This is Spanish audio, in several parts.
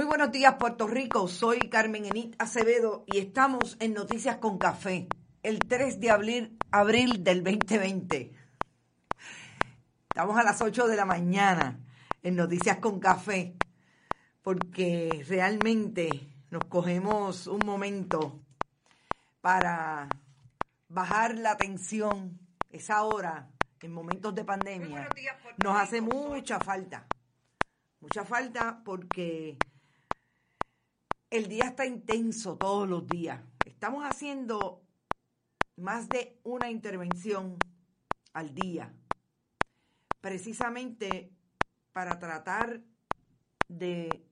Muy buenos días, Puerto Rico. Soy Carmen Enit Acevedo y estamos en Noticias con Café, el 3 de abril, abril del 2020. Estamos a las 8 de la mañana en Noticias con Café, porque realmente nos cogemos un momento para bajar la tensión, esa hora, en momentos de pandemia, nos hace mucha falta. Mucha falta porque el día está intenso todos los días. Estamos haciendo más de una intervención al día, precisamente para tratar de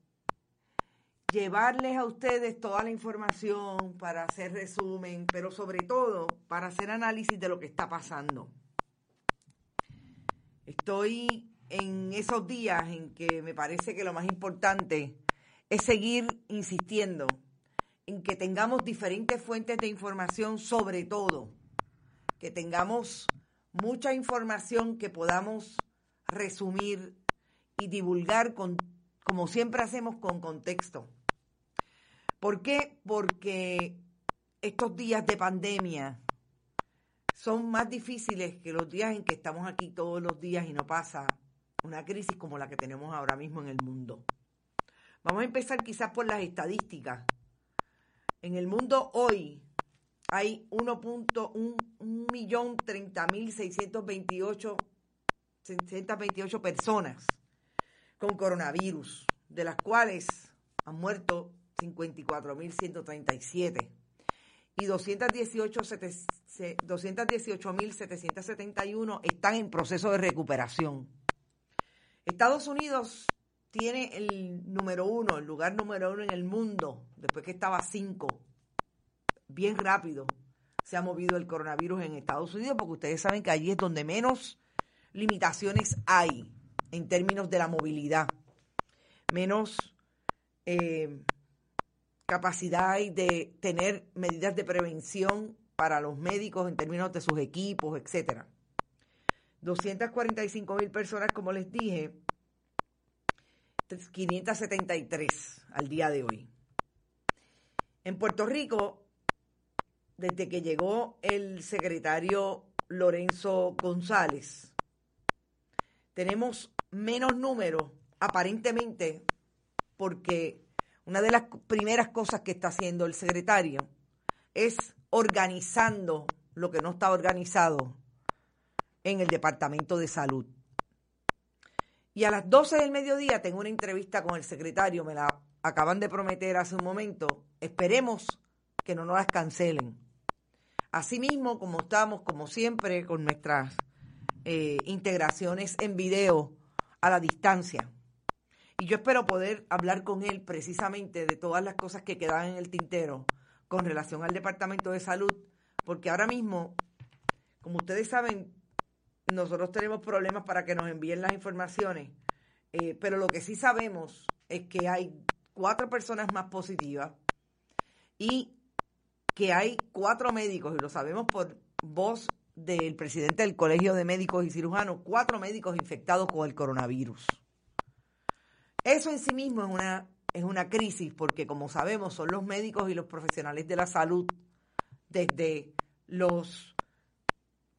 llevarles a ustedes toda la información, para hacer resumen, pero sobre todo para hacer análisis de lo que está pasando. Estoy en esos días en que me parece que lo más importante es seguir insistiendo en que tengamos diferentes fuentes de información, sobre todo, que tengamos mucha información que podamos resumir y divulgar con, como siempre hacemos con contexto. ¿Por qué? Porque estos días de pandemia son más difíciles que los días en que estamos aquí todos los días y no pasa una crisis como la que tenemos ahora mismo en el mundo. Vamos a empezar quizás por las estadísticas. En el mundo hoy hay 1.30.628 personas con coronavirus, de las cuales han muerto 54.137 y 218.771 están en proceso de recuperación. Estados Unidos tiene el número uno, el lugar número uno en el mundo, después que estaba cinco. Bien rápido se ha movido el coronavirus en Estados Unidos, porque ustedes saben que allí es donde menos limitaciones hay en términos de la movilidad, menos eh, capacidad de tener medidas de prevención para los médicos en términos de sus equipos, etcétera. 245 mil personas, como les dije, 573 al día de hoy. En Puerto Rico, desde que llegó el secretario Lorenzo González, tenemos menos números, aparentemente, porque una de las primeras cosas que está haciendo el secretario es organizando lo que no está organizado en el Departamento de Salud. Y a las 12 del mediodía tengo una entrevista con el secretario, me la acaban de prometer hace un momento. Esperemos que no nos las cancelen. Asimismo, como estamos, como siempre, con nuestras eh, integraciones en video a la distancia. Y yo espero poder hablar con él precisamente de todas las cosas que quedan en el tintero con relación al Departamento de Salud, porque ahora mismo, como ustedes saben, nosotros tenemos problemas para que nos envíen las informaciones, eh, pero lo que sí sabemos es que hay cuatro personas más positivas y que hay cuatro médicos, y lo sabemos por voz del presidente del Colegio de Médicos y Cirujanos, cuatro médicos infectados con el coronavirus. Eso en sí mismo es una, es una crisis porque, como sabemos, son los médicos y los profesionales de la salud, desde los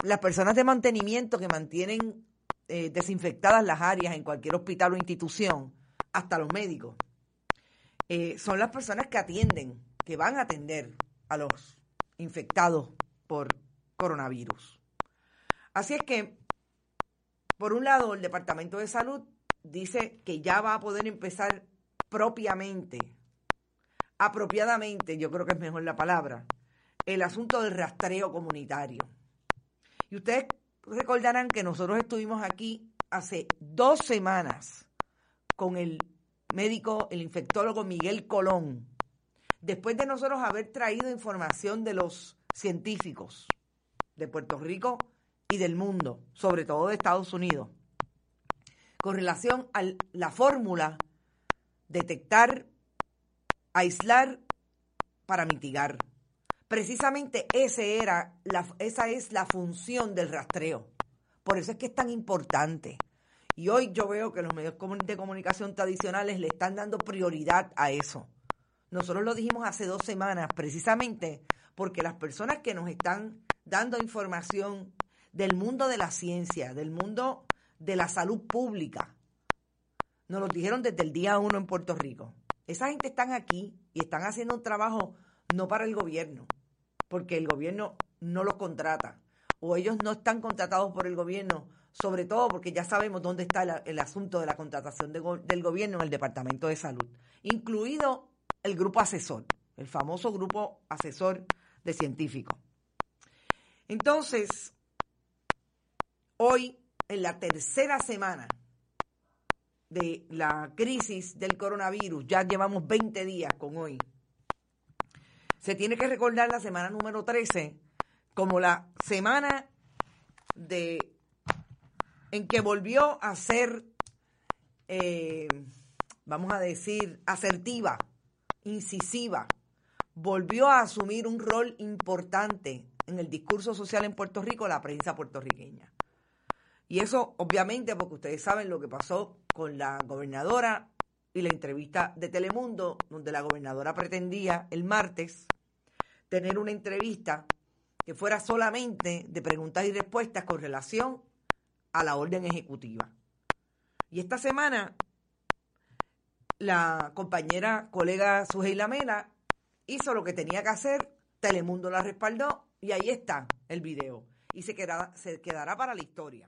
las personas de mantenimiento que mantienen eh, desinfectadas las áreas en cualquier hospital o institución, hasta los médicos, eh, son las personas que atienden, que van a atender a los infectados por coronavirus. Así es que, por un lado, el Departamento de Salud dice que ya va a poder empezar propiamente, apropiadamente, yo creo que es mejor la palabra, el asunto del rastreo comunitario. Y ustedes recordarán que nosotros estuvimos aquí hace dos semanas con el médico, el infectólogo Miguel Colón, después de nosotros haber traído información de los científicos de Puerto Rico y del mundo, sobre todo de Estados Unidos, con relación a la fórmula detectar, aislar para mitigar. Precisamente ese era la, esa es la función del rastreo. Por eso es que es tan importante. Y hoy yo veo que los medios de comunicación tradicionales le están dando prioridad a eso. Nosotros lo dijimos hace dos semanas, precisamente porque las personas que nos están dando información del mundo de la ciencia, del mundo de la salud pública, nos lo dijeron desde el día uno en Puerto Rico. Esa gente están aquí y están haciendo un trabajo no para el gobierno, porque el gobierno no los contrata, o ellos no están contratados por el gobierno, sobre todo porque ya sabemos dónde está el, asunto de la contratación del gobierno en el Departamento de Salud, incluido el grupo asesor, el famoso grupo asesor de científicos. Entonces, hoy, en la tercera semana de la crisis del coronavirus, ya llevamos 20 días con hoy, se tiene que recordar la semana número 13 como la semana de en que volvió a ser, eh, vamos a decir, asertiva, incisiva, volvió a asumir un rol importante en el discurso social en Puerto Rico la prensa puertorriqueña. Y eso, obviamente, porque ustedes saben lo que pasó con la gobernadora y la entrevista de Telemundo, donde la gobernadora pretendía el martes tener una entrevista que fuera solamente de preguntas y respuestas con relación a la orden ejecutiva. Y esta semana, la compañera, colega Suheila Mena, hizo lo que tenía que hacer, Telemundo la respaldó y ahí está el video. Y se se quedará para la historia.